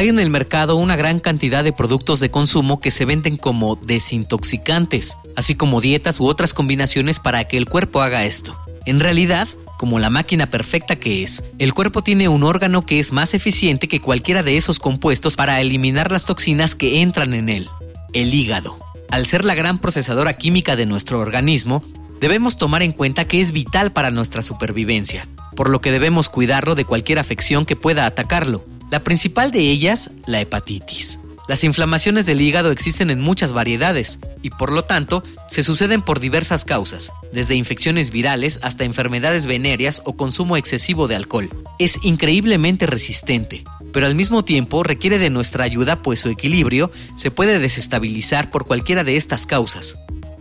Hay en el mercado una gran cantidad de productos de consumo que se venden como desintoxicantes, así como dietas u otras combinaciones para que el cuerpo haga esto. En realidad, como la máquina perfecta que es, el cuerpo tiene un órgano que es más eficiente que cualquiera de esos compuestos para eliminar las toxinas que entran en él, el hígado. Al ser la gran procesadora química de nuestro organismo, debemos tomar en cuenta que es vital para nuestra supervivencia, por lo que debemos cuidarlo de cualquier afección que pueda atacarlo. La principal de ellas, la hepatitis. Las inflamaciones del hígado existen en muchas variedades y por lo tanto se suceden por diversas causas, desde infecciones virales hasta enfermedades venéreas o consumo excesivo de alcohol. Es increíblemente resistente, pero al mismo tiempo requiere de nuestra ayuda pues su equilibrio se puede desestabilizar por cualquiera de estas causas.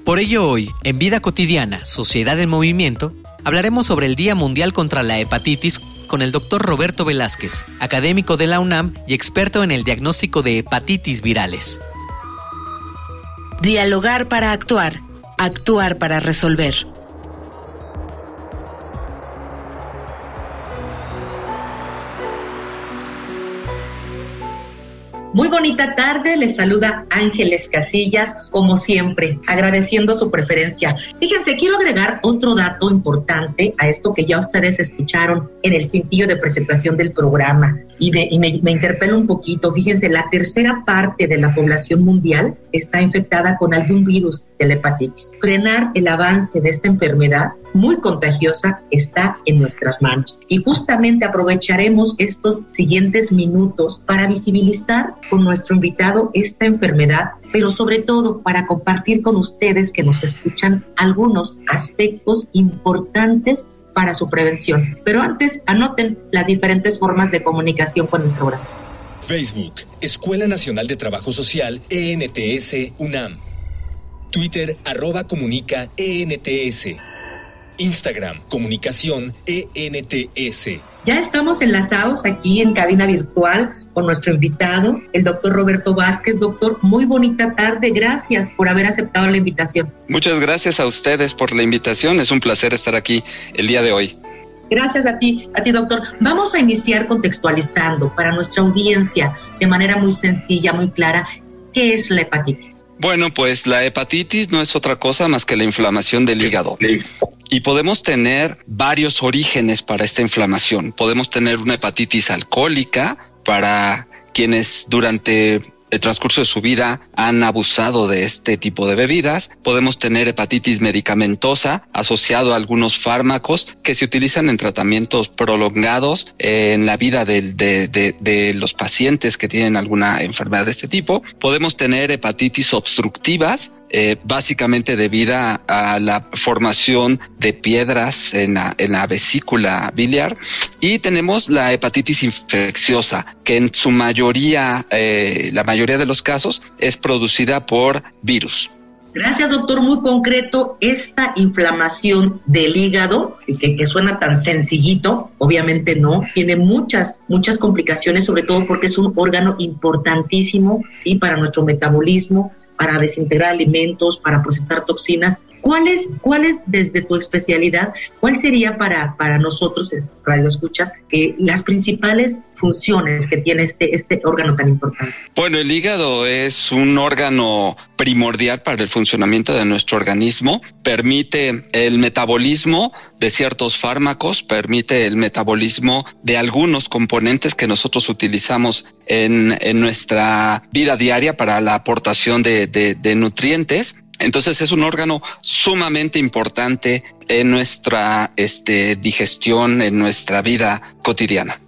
Por ello hoy, en Vida Cotidiana, Sociedad en Movimiento, hablaremos sobre el Día Mundial contra la Hepatitis con el doctor Roberto Velázquez, académico de la UNAM y experto en el diagnóstico de hepatitis virales. Dialogar para actuar, actuar para resolver. Muy bonita tarde, les saluda Ángeles Casillas, como siempre, agradeciendo su preferencia. Fíjense, quiero agregar otro dato importante a esto que ya ustedes escucharon en el cintillo de presentación del programa y me, y me, interpela un poquito. Fíjense, la tercera parte de la población mundial está infectada con algún virus de la hepatitis. Frenar el avance de esta enfermedad muy contagiosa está en nuestras manos. Y justamente aprovecharemos estos siguientes minutos para visibilizar con nuestro invitado esta enfermedad, pero sobre todo para compartir con ustedes que nos escuchan algunos aspectos importantes para su prevención. Pero antes, anoten las diferentes formas de comunicación con el programa. Facebook, Escuela Nacional de Trabajo Social, ENTS, UNAM. Twitter, arroba comunica, ENTS. Instagram, comunicación ENTS. Ya estamos enlazados aquí en cabina virtual con nuestro invitado, el doctor Roberto Vázquez. Doctor, muy bonita tarde. Gracias por haber aceptado la invitación. Muchas gracias a ustedes por la invitación. Es un placer estar aquí el día de hoy. Gracias a ti, a ti doctor. Vamos a iniciar contextualizando para nuestra audiencia de manera muy sencilla, muy clara, ¿qué es la hepatitis? Bueno, pues la hepatitis no es otra cosa más que la inflamación del hígado. Y podemos tener varios orígenes para esta inflamación. Podemos tener una hepatitis alcohólica para quienes durante el transcurso de su vida han abusado de este tipo de bebidas. Podemos tener hepatitis medicamentosa asociado a algunos fármacos que se utilizan en tratamientos prolongados en la vida de, de, los pacientes que tienen alguna enfermedad de este tipo. Podemos tener hepatitis obstructivas eh, básicamente debida a la formación de piedras en la, en la vesícula biliar. Y tenemos la hepatitis infecciosa, que en su mayoría, eh, la mayoría de los casos, es producida por virus. Gracias, doctor. Muy concreto, esta inflamación del hígado, que, que, suena tan sencillito, obviamente no, tiene muchas, muchas complicaciones, sobre todo porque es un órgano importantísimo, ¿sí? Para nuestro metabolismo, para desintegrar alimentos, para procesar toxinas. ¿Cuáles, cuáles desde tu especialidad, cuál sería para, para nosotros, Radio Escuchas, eh, las principales funciones que tiene este, este órgano tan importante? Bueno, el hígado es un órgano primordial para el funcionamiento de nuestro organismo. Permite el metabolismo de ciertos fármacos, permite el metabolismo de algunos componentes que nosotros utilizamos en, en nuestra vida diaria para la aportación de, de, de nutrientes Entonces es un órgano sumamente importante en nuestra este, digestión, en nuestra vida cotidiana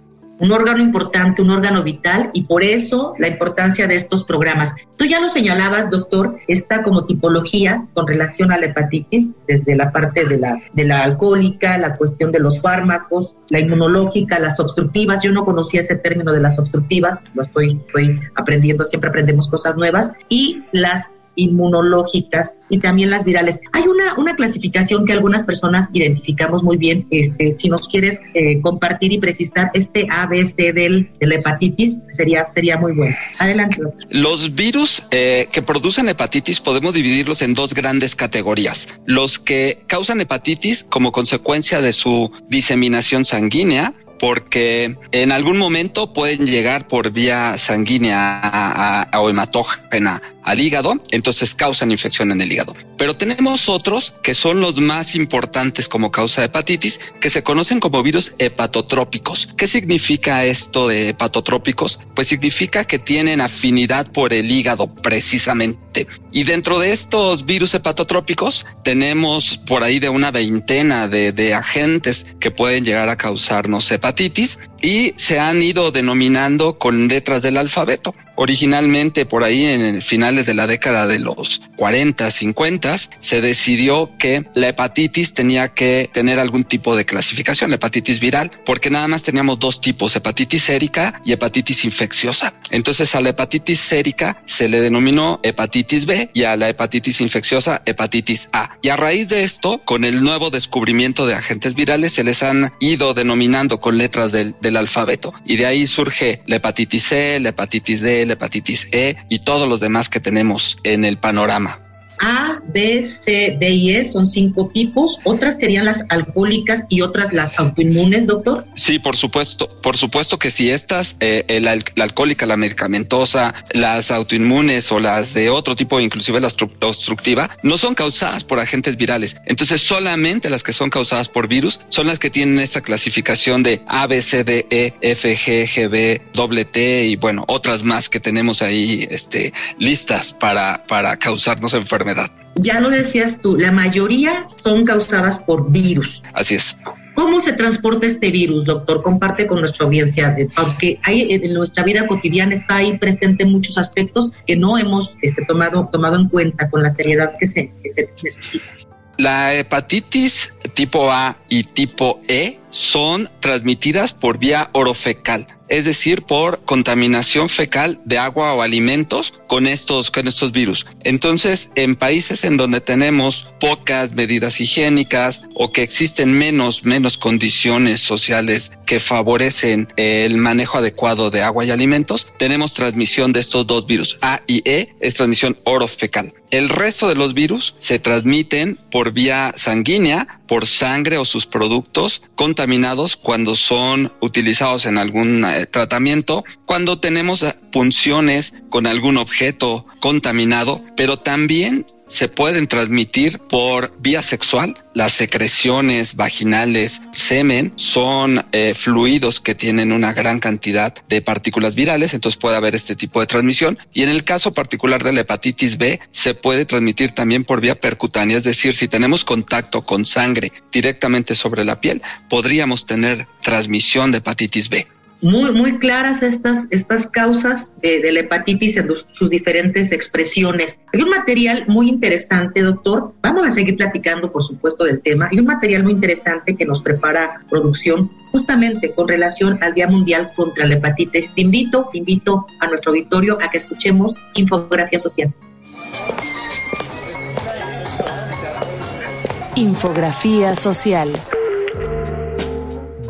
un órgano importante, un órgano vital y por eso la importancia de estos programas. Tú ya lo señalabas, doctor, esta como tipología con relación a la hepatitis, desde la parte de la, de la alcohólica, la cuestión de los fármacos, la inmunológica, las obstructivas. Yo no conocía ese término de las obstructivas, lo estoy, estoy aprendiendo, siempre aprendemos cosas nuevas, y las inmunológicas y también las virales. Hay una, una clasificación que algunas personas identificamos muy bien. Este, si nos quieres eh, compartir y precisar este ABC del, de la hepatitis, sería, sería muy bueno. Adelante. Los virus eh, que producen hepatitis podemos dividirlos en dos grandes categorías. Los que causan hepatitis como consecuencia de su diseminación sanguínea, porque en algún momento pueden llegar por vía sanguínea o hematógena al hígado, entonces causan infección en el hígado. Pero tenemos otros que son los más importantes como causa de hepatitis, que se conocen como virus hepatotrópicos. ¿Qué significa esto de hepatotrópicos? Pues significa que tienen afinidad por el hígado precisamente. Y dentro de estos virus hepatotrópicos tenemos por ahí de una veintena de, de agentes que pueden llegar a causarnos hepatitis y se han ido denominando con letras del alfabeto. Originalmente, por ahí en finales de la década de los 40, 50, se decidió que la hepatitis tenía que tener algún tipo de clasificación, la hepatitis viral, porque nada más teníamos dos tipos, hepatitis sérica y hepatitis infecciosa. Entonces a la hepatitis sérica se le denominó hepatitis B y a la hepatitis infecciosa hepatitis A. Y a raíz de esto, con el nuevo descubrimiento de agentes virales, se les han ido denominando con letras del, del alfabeto. Y de ahí surge la hepatitis C, la hepatitis D, la hepatitis E y todos los demás que tenemos en el panorama. A, B, C, D y E son cinco tipos. Otras serían las alcohólicas y otras las autoinmunes, doctor. Sí, por supuesto, por supuesto que si estas, eh, la, alcohólica, la medicamentosa, las autoinmunes o las de otro tipo, inclusive la obstructiva, no son causadas por agentes virales. Entonces solamente las que son causadas por virus son las que tienen esta clasificación de A, B, C, D, E, F, G, G, B, doble T y bueno, otras más que tenemos ahí este, listas para, para causarnos enfermedades ya lo decías tú, la mayoría son causadas por virus. Así es. ¿Cómo se transporta este virus, doctor? Comparte con nuestra audiencia, aunque hay, en nuestra vida cotidiana está ahí presente muchos aspectos que no hemos este, tomado, tomado en cuenta con la seriedad que se, que se necesita. La hepatitis tipo A y tipo E son transmitidas por vía orofecal es decir, por contaminación fecal de agua o alimentos con estos, con estos virus. Entonces, en países en donde tenemos pocas medidas higiénicas o que existen menos, menos condiciones sociales que favorecen el manejo adecuado de agua y alimentos, tenemos transmisión de estos dos virus, A y E, es transmisión orofecal. El resto de los virus se transmiten por vía sanguínea, por sangre o sus productos contaminados cuando son utilizados en algún eh, tratamiento, cuando tenemos punciones con algún objeto contaminado, pero también se pueden transmitir por vía sexual. Las secreciones vaginales, semen, son eh, fluidos que tienen una gran cantidad de partículas virales, entonces puede haber este tipo de transmisión. Y en el caso particular de la hepatitis B, se puede transmitir también por vía percutánea, es decir, si tenemos contacto con sangre directamente sobre la piel, podríamos tener transmisión de hepatitis B muy, muy claras estas, estas causas de, la hepatitis en sus diferentes expresiones. Hay un material muy interesante, doctor. Vamos a seguir platicando, por supuesto, del tema. Hay un material muy interesante que nos prepara producción justamente con relación al Día Mundial contra la Hepatitis. Te invito, te invito a nuestro auditorio a que escuchemos Infografía Social. Infografía Social.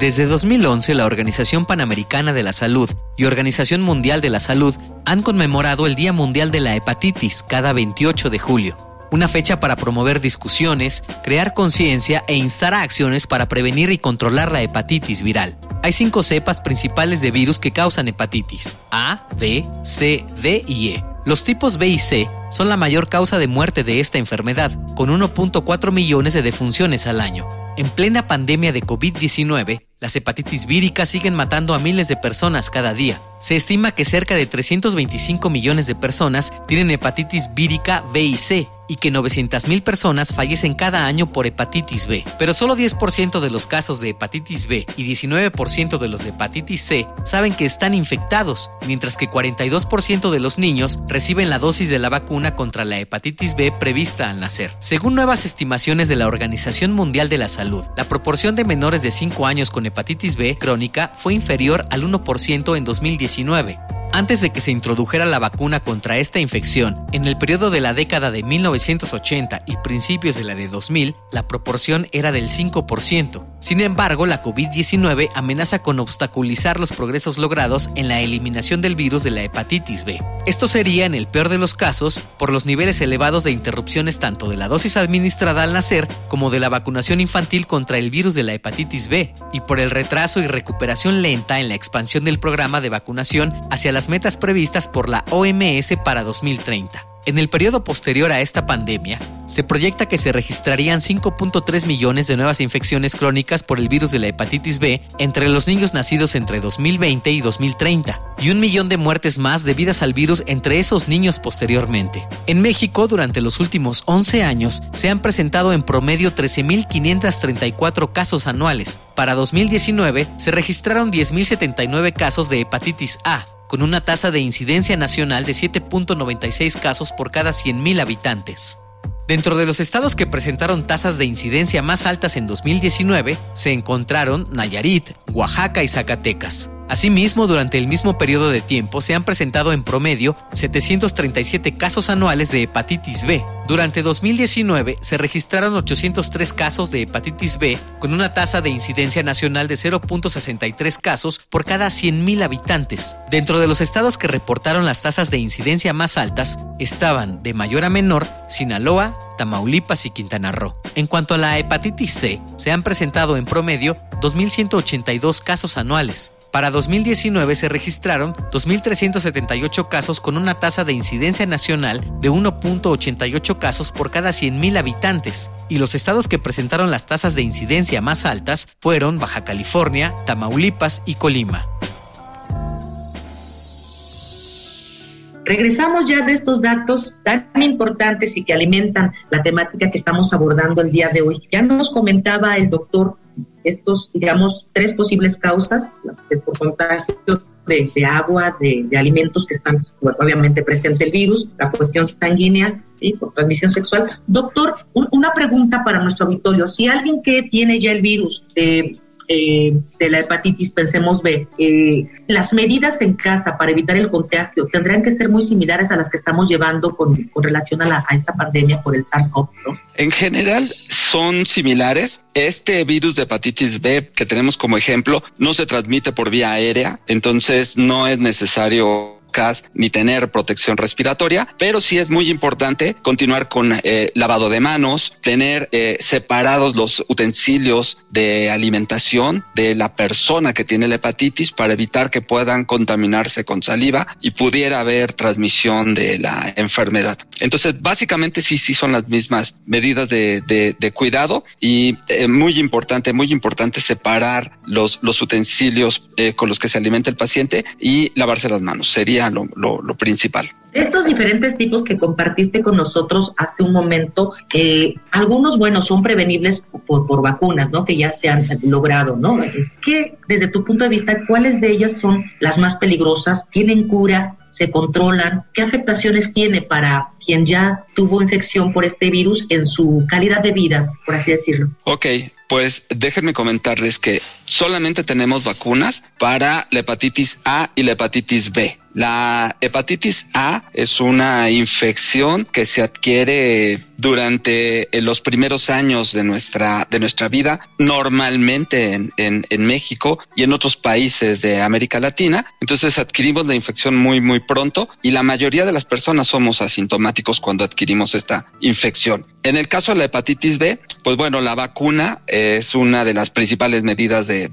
Desde 2011, la Organización Panamericana de la Salud y Organización Mundial de la Salud han conmemorado el Día Mundial de la Hepatitis cada 28 de julio, una fecha para promover discusiones, crear conciencia e instar a acciones para prevenir y controlar la hepatitis viral. Hay cinco cepas principales de virus que causan hepatitis, A, B, C, D y E. Los tipos B y C son la mayor causa de muerte de esta enfermedad, con 1.4 millones de defunciones al año. En plena pandemia de COVID-19, las hepatitis víricas siguen matando a miles de personas cada día. Se estima que cerca de 325 millones de personas tienen hepatitis vírica B y C y que 900.000 personas fallecen cada año por hepatitis B. Pero solo 10% de los casos de hepatitis B y 19% de los de hepatitis C saben que están infectados, mientras que 42% de los niños reciben la dosis de la vacuna contra la hepatitis B prevista al nacer. Según nuevas estimaciones de la Organización Mundial de la Salud, la proporción de menores de 5 años con hepatitis B crónica fue inferior al 1% en 2019. XIX. Antes de que se introdujera la vacuna contra esta infección, en el periodo de la década de 1980 y principios de la de 2000, la proporción era del 5%. Sin embargo, la COVID-19 amenaza con obstaculizar los progresos logrados en la eliminación del virus de la hepatitis B. Esto sería, en el peor de los casos, por los niveles elevados de interrupciones tanto de la dosis administrada al nacer como de la vacunación infantil contra el virus de la hepatitis B, y por el retraso y recuperación lenta en la expansión del programa de vacunación hacia metas previstas por la OMS para 2030. En el periodo posterior a esta pandemia, se proyecta que se registrarían 5.3 millones de nuevas infecciones crónicas por el virus de la hepatitis B entre los niños nacidos entre 2020 y 2030, y un millón de muertes más debidas al virus entre esos niños posteriormente. En México, durante los últimos 11 años, se han presentado en promedio 13.534 casos anuales. Para 2019, se registraron 10.079 casos de hepatitis A, con una tasa de incidencia nacional de 7.96 casos por cada 100.000 habitantes. Dentro de los estados que presentaron tasas de incidencia más altas en 2019 se encontraron Nayarit, Oaxaca y Zacatecas. Asimismo, durante el mismo periodo de tiempo se han presentado en promedio 737 casos anuales de hepatitis B. Durante 2019 se registraron 803 casos de hepatitis B con una tasa de incidencia nacional de 0.63 casos por cada 100.000 habitantes. Dentro de los estados que reportaron las tasas de incidencia más altas estaban, de mayor a menor, Sinaloa, Tamaulipas y Quintana Roo. En cuanto a la hepatitis C, se han presentado en promedio 2.182 casos anuales. Para 2019 se registraron 2.378 casos con una tasa de incidencia nacional de 1.88 casos por cada 100.000 habitantes, y los estados que presentaron las tasas de incidencia más altas fueron Baja California, Tamaulipas y Colima. Regresamos ya de estos datos tan importantes y que alimentan la temática que estamos abordando el día de hoy. Ya nos comentaba el doctor estos, digamos, tres posibles causas, las de, por contagio de, agua, de, alimentos que están obviamente presente el virus, la cuestión sanguínea y por transmisión sexual. Doctor, una pregunta para nuestro auditorio. Si alguien que tiene ya el virus de eh, de la hepatitis, pensemos B, eh, las medidas en casa para evitar el contagio tendrán que ser muy similares a las que estamos llevando con, relación a, esta pandemia por el SARS-CoV. 2 En general son similares. Este virus de hepatitis B que tenemos como ejemplo no se transmite por vía aérea, entonces no es necesario ni tener protección respiratoria, pero sí es muy importante continuar con eh, lavado de manos, tener eh, separados los utensilios de alimentación de la persona que tiene la hepatitis para evitar que puedan contaminarse con saliva y pudiera haber transmisión de la enfermedad. Entonces, básicamente sí, sí son las mismas medidas de, cuidado y eh, muy importante, muy importante separar los, los utensilios con los que se alimenta el paciente y lavarse las manos. Sería lo, principal. Estos diferentes tipos que compartiste con nosotros hace un momento, algunos, bueno, son prevenibles por, por, vacunas, ¿no? Que ya se han logrado, ¿no? ¿Qué, desde tu punto de vista, cuáles de ellas son las más peligrosas? ¿Tienen cura? se controlan, qué afectaciones tiene para quien ya tuvo infección por este virus en su calidad de vida, por así decirlo. Ok, pues déjenme comentarles que solamente tenemos vacunas para la hepatitis A y la hepatitis B. La hepatitis A es una infección que se adquiere durante los primeros años de nuestra, de nuestra vida, normalmente en, en, en, México y en otros países de América Latina. Entonces adquirimos la infección muy, muy pronto y la mayoría de las personas somos asintomáticos cuando adquirimos esta infección. En el caso de la hepatitis B, pues bueno, la vacuna es una de las principales medidas de,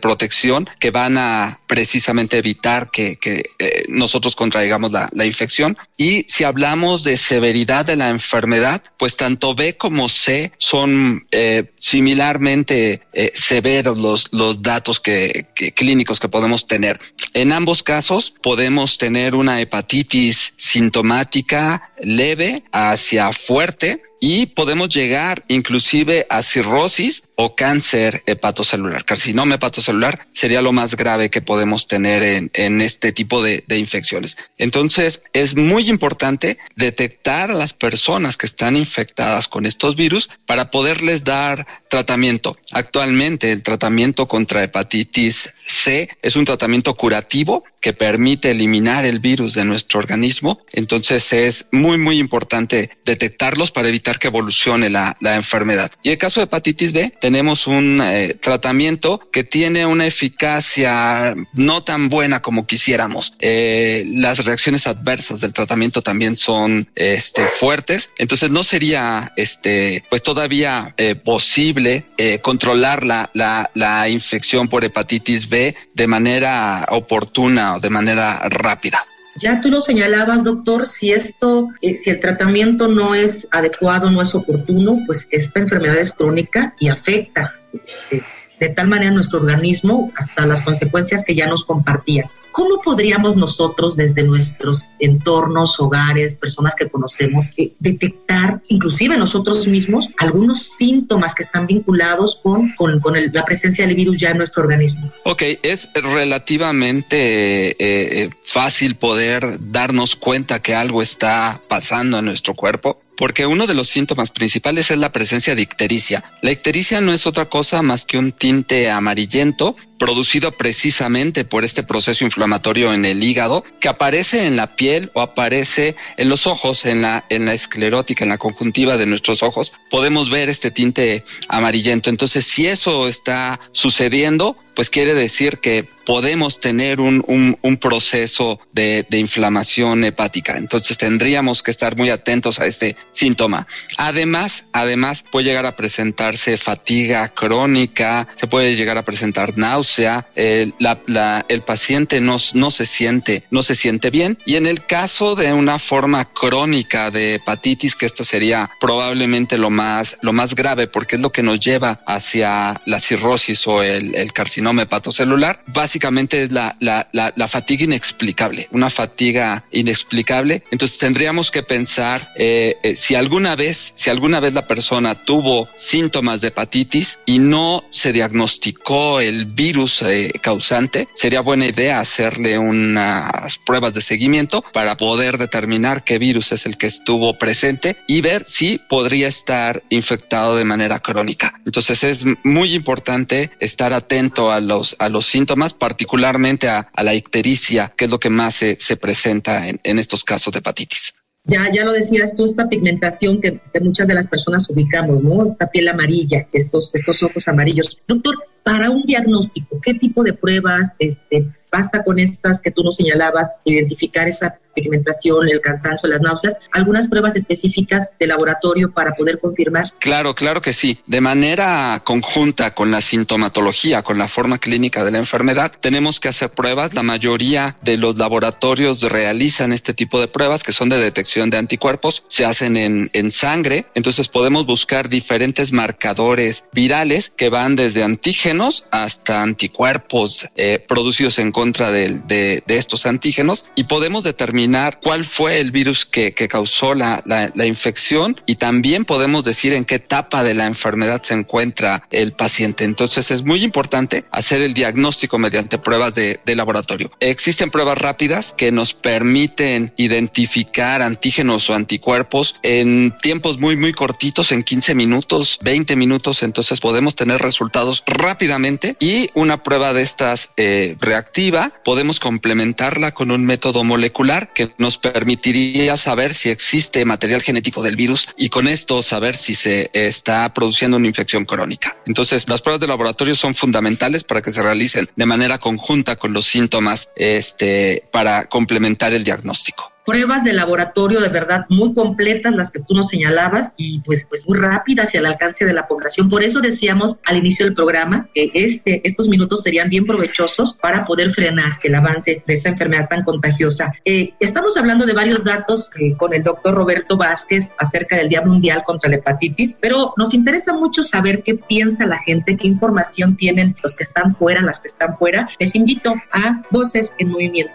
protección que van a precisamente evitar que, eh, nosotros contraigamos la, infección. Y si hablamos de severidad de la enfermedad, pues tanto B como C son eh, similarmente eh, severos los, los datos que, clínicos que podemos tener. En ambos casos podemos tener una hepatitis sintomática leve hacia fuerte y podemos llegar inclusive a cirrosis o cáncer hepatocelular. Carcinoma hepatocelular sería lo más grave que podemos tener en, este tipo de, de, infecciones. Entonces, es muy importante detectar a las personas que están infectadas con estos virus para poderles dar tratamiento. Actualmente, el tratamiento contra hepatitis C es un tratamiento curativo que permite eliminar el virus de nuestro organismo. Entonces, es muy, muy importante detectarlos para evitar que evolucione la, la enfermedad. Y el caso de hepatitis B, tenemos un eh, tratamiento que tiene una eficacia no tan buena como quisiéramos. Eh, las reacciones adversas del tratamiento también son este, fuertes, entonces no sería este, pues todavía eh, posible controlar la, la, la infección por hepatitis B de manera oportuna o de manera rápida. Ya tú lo señalabas, doctor, si esto, eh, si el tratamiento no es adecuado, no es oportuno, pues esta enfermedad es crónica y afecta este, de tal manera nuestro organismo hasta las consecuencias que ya nos compartías. ¿Cómo podríamos nosotros desde nuestros entornos, hogares, personas que conocemos, eh, detectar, inclusive nosotros mismos, algunos síntomas que están vinculados con, con, la presencia del virus ya en nuestro organismo? Ok, es relativamente eh, eh, fácil poder darnos cuenta que algo está pasando en nuestro cuerpo porque uno de los síntomas principales es la presencia de ictericia. La ictericia no es otra cosa más que un tinte amarillento producido precisamente por este proceso inflamatorio en el hígado que aparece en la piel o aparece en los ojos, en la, en la esclerótica, en la conjuntiva de nuestros ojos. Podemos ver este tinte amarillento. Entonces, si eso está sucediendo, pues quiere decir que podemos tener un, un, proceso de, de, inflamación hepática. Entonces tendríamos que estar muy atentos a este síntoma. Además, además puede llegar a presentarse fatiga crónica, se puede llegar a presentar náusea, el, la, la, el paciente no, no se siente, no se siente bien. Y en el caso de una forma crónica de hepatitis, que esto sería probablemente lo más, lo más grave, porque es lo que nos lleva hacia la cirrosis o el, el carcinoma hepatocelular, básicamente es la, la, la, fatiga inexplicable, una fatiga inexplicable. Entonces tendríamos que pensar eh, eh, si alguna vez, si alguna vez la persona tuvo síntomas de hepatitis y no se diagnosticó el virus eh, causante, sería buena idea hacerle unas pruebas de seguimiento para poder determinar qué virus es el que estuvo presente y ver si podría estar infectado de manera crónica. Entonces es muy importante estar atento a los, a los síntomas, particularmente a, la ictericia, que es lo que más se, se presenta en, en estos casos de hepatitis. Ya, ya lo decías tú, esta pigmentación que, muchas de las personas ubicamos, ¿no? Esta piel amarilla, estos, estos ojos amarillos. Doctor, para un diagnóstico, ¿qué tipo de pruebas este, basta con estas que tú nos señalabas, identificar esta pigmentación, el cansancio, las náuseas, algunas pruebas específicas de laboratorio para poder confirmar? Claro, claro que sí. De manera conjunta con la sintomatología, con la forma clínica de la enfermedad, tenemos que hacer pruebas. La mayoría de los laboratorios realizan este tipo de pruebas que son de detección de anticuerpos, se hacen en, en sangre, entonces podemos buscar diferentes marcadores virales que van desde antígenos hasta anticuerpos eh, producidos en contra de, estos antígenos y podemos determinar cuál fue el virus que, causó la, infección y también podemos decir en qué etapa de la enfermedad se encuentra el paciente. Entonces es muy importante hacer el diagnóstico mediante pruebas de, de laboratorio. Existen pruebas rápidas que nos permiten identificar antígenos o anticuerpos en tiempos muy, muy cortitos, en 15 minutos, 20 minutos, entonces podemos tener resultados rápidamente y una prueba de estas eh, reactivas podemos complementarla con un método molecular que nos permitiría saber si existe material genético del virus y con esto saber si se está produciendo una infección crónica. Entonces, las pruebas de laboratorio son fundamentales para que se realicen de manera conjunta con los síntomas este, para complementar el diagnóstico. Pruebas de laboratorio de verdad muy completas, las que tú nos señalabas, y pues, pues muy rápidas y al alcance de la población. Por eso decíamos al inicio del programa que este, estos minutos serían bien provechosos para poder frenar el avance de esta enfermedad tan contagiosa. Eh, estamos hablando de varios datos eh, con el doctor Roberto Vázquez acerca del Día Mundial contra la Hepatitis, pero nos interesa mucho saber qué piensa la gente, qué información tienen los que están fuera, las que están fuera. Les invito a Voces en Movimiento.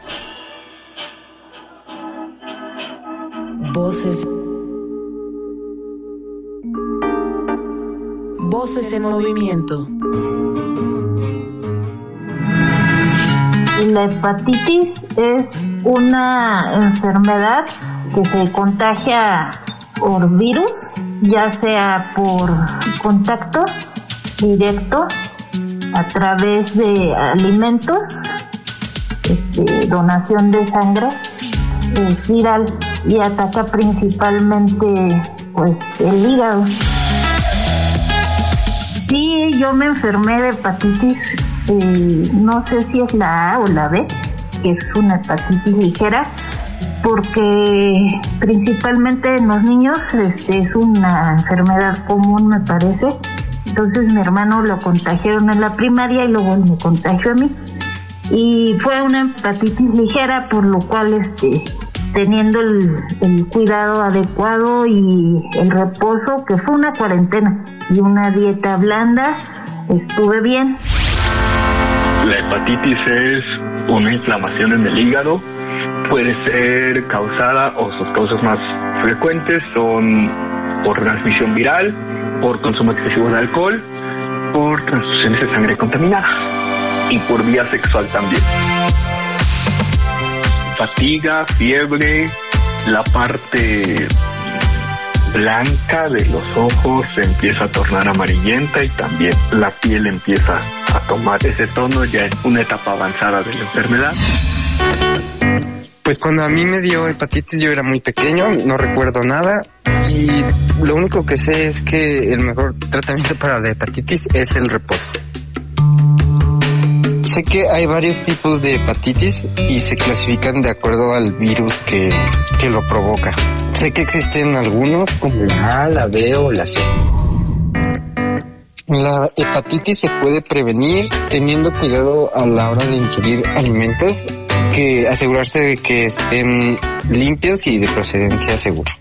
Voces. Voces en movimiento. La hepatitis es una enfermedad que se contagia por virus, ya sea por contacto directo a través de alimentos, este, donación de sangre, es viral y ataca principalmente pues el hígado. Sí, yo me enfermé de hepatitis, eh, no sé si es la A o la B, que es una hepatitis ligera, porque principalmente en los niños este, es una enfermedad común, me parece. Entonces mi hermano lo contagiaron en la primaria y luego me contagió a mí. Y fue una hepatitis ligera, por lo cual este, teniendo el, cuidado adecuado y el reposo, que fue una cuarentena y una dieta blanda, estuve bien. La hepatitis es una inflamación en el hígado, puede ser causada o sus causas más frecuentes son por transmisión viral, por consumo excesivo de alcohol, por transfusiones de sangre contaminada y por vía sexual también fatiga, fiebre, la parte blanca de los ojos se empieza a tornar amarillenta y también la piel empieza a tomar ese tono ya en una etapa avanzada de la enfermedad. Pues cuando a mí me dio hepatitis yo era muy pequeño, no recuerdo nada y lo único que sé es que el mejor tratamiento para la hepatitis es el reposo. Sé que hay varios tipos de hepatitis y se clasifican de acuerdo al virus que, que lo provoca. Sé que existen algunos como la A, la B o la C. La hepatitis se puede prevenir teniendo cuidado a la hora de ingerir alimentos, que asegurarse de que estén limpios y de procedencia segura.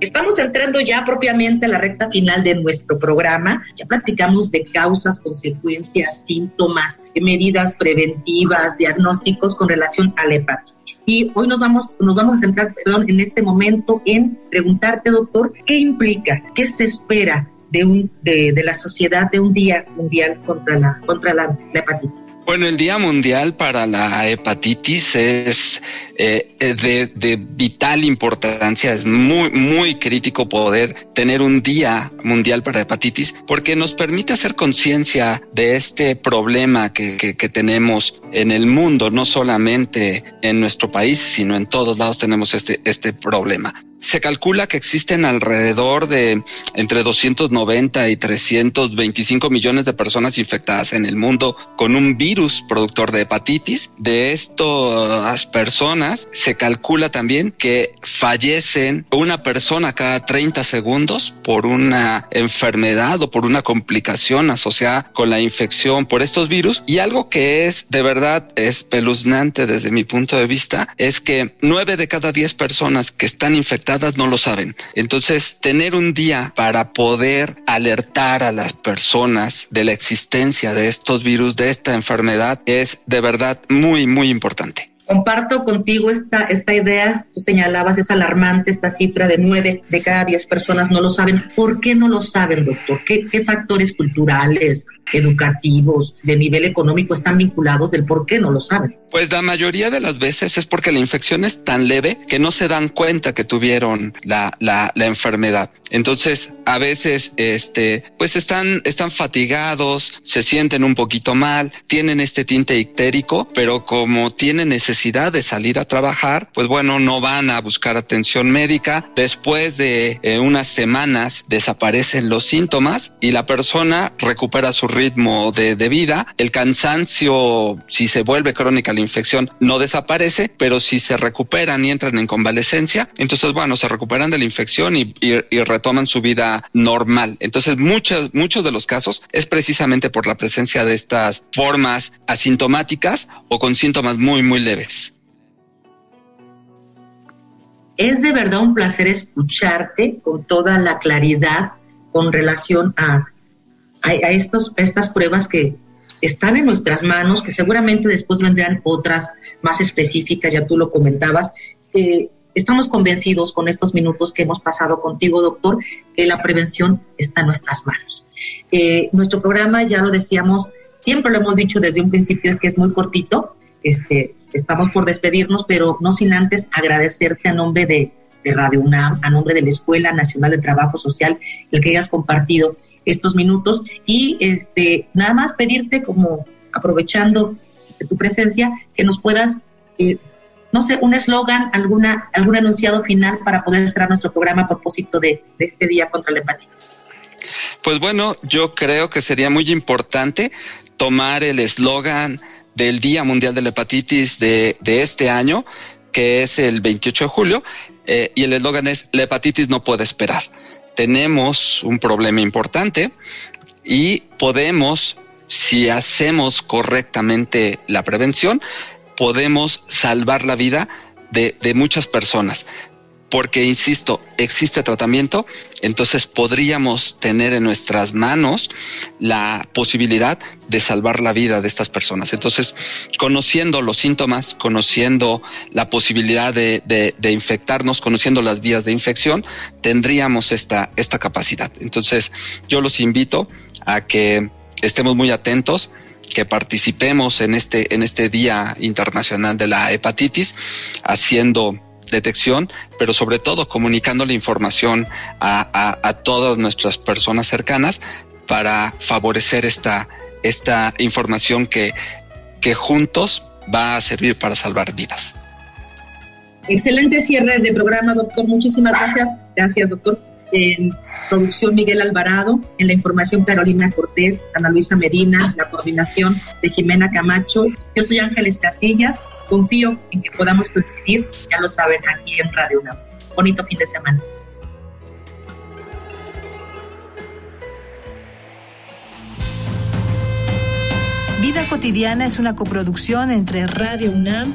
Estamos entrando ya propiamente a la recta final de nuestro programa. Ya platicamos de causas, consecuencias, síntomas, medidas preventivas, diagnósticos con relación a la hepatitis. Y hoy nos vamos, nos vamos a centrar, perdón, en este momento en preguntarte, doctor, ¿qué implica, qué se espera de, un, de, de la sociedad de un día mundial contra la, contra la hepatitis? Bueno, el Día Mundial para la Hepatitis es eh, de, vital importancia, es muy, muy crítico poder tener un Día Mundial para Hepatitis porque nos permite hacer conciencia de este problema que, que, tenemos en el mundo, no solamente en nuestro país, sino en todos lados tenemos este, este problema. Se calcula que existen alrededor de entre 290 y 325 millones de personas infectadas en el mundo con un virus productor de hepatitis. De estas personas se calcula también que fallecen una persona cada 30 segundos por una enfermedad o por una complicación asociada con la infección por estos virus. Y algo que es de verdad espeluznante desde mi punto de vista es que 9 de cada 10 personas que están infectadas no lo saben. Entonces, tener un día para poder alertar a las personas de la existencia de estos virus, de esta enfermedad, es de verdad muy, muy importante. Comparto contigo esta, esta idea, tú señalabas, es alarmante esta cifra de nueve de cada diez personas no lo saben. ¿Por qué no lo saben, doctor? ¿Qué, factores culturales, educativos, de nivel económico están vinculados del por qué no lo saben? Pues la mayoría de las veces es porque la infección es tan leve que no se dan cuenta que tuvieron la, la, la enfermedad. Entonces, a veces, este, pues están, están fatigados, se sienten un poquito mal, tienen este tinte ictérico, pero como tienen necesidad necesidad de salir a trabajar, pues bueno, no van a buscar atención médica. Después de eh, unas semanas desaparecen los síntomas y la persona recupera su ritmo de, vida. El cansancio, si se vuelve crónica la infección, no desaparece, pero si se recuperan y entran en convalescencia, entonces bueno, se recuperan de la infección y, y retoman su vida normal. Entonces muchos, muchos de los casos es precisamente por la presencia de estas formas asintomáticas o con síntomas muy, muy leves. Es de verdad un placer escucharte con toda la claridad con relación a, a, estos, estas pruebas que están en nuestras manos, que seguramente después vendrán otras más específicas, ya tú lo comentabas. estamos convencidos con estos minutos que hemos pasado contigo, doctor, que la prevención está en nuestras manos. Eh, nuestro programa, ya lo decíamos, siempre lo hemos dicho desde un principio, es que es muy cortito. Este, estamos por despedirnos, pero no sin antes agradecerte a nombre de, Radio UNAM, a nombre de la Escuela Nacional de Trabajo Social, el que hayas compartido estos minutos y este, nada más pedirte como aprovechando este, tu presencia, que nos puedas, eh, no sé, un eslogan, alguna, algún enunciado final para poder cerrar nuestro programa a propósito de, de este día contra la hepatitis. Pues bueno, yo creo que sería muy importante tomar el eslogan del Día Mundial de la Hepatitis de, este año, que es el 28 de julio, eh, y el eslogan es La hepatitis no puede esperar. Tenemos un problema importante y podemos, si hacemos correctamente la prevención, podemos salvar la vida de, de muchas personas porque, insisto, existe tratamiento, entonces podríamos tener en nuestras manos la posibilidad de salvar la vida de estas personas. Entonces, conociendo los síntomas, conociendo la posibilidad de, de, infectarnos, conociendo las vías de infección, tendríamos esta, esta capacidad. Entonces, yo los invito a que estemos muy atentos que participemos en este, en este Día Internacional de la Hepatitis, haciendo detección, pero sobre todo comunicando la información a, a, todas nuestras personas cercanas para favorecer esta, esta información que, que juntos va a servir para salvar vidas. Excelente cierre de programa, doctor. Muchísimas gracias. Gracias, doctor en producción Miguel Alvarado, en la información Carolina Cortés, Ana Luisa Medina, la coordinación de Jimena Camacho. Yo soy Ángeles Casillas, confío en que podamos coincidir, ya lo saben, aquí en Radio UNAM. Bonito fin de semana. Vida cotidiana es una coproducción entre Radio UNAM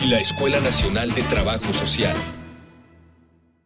y la Escuela Nacional de Trabajo Social.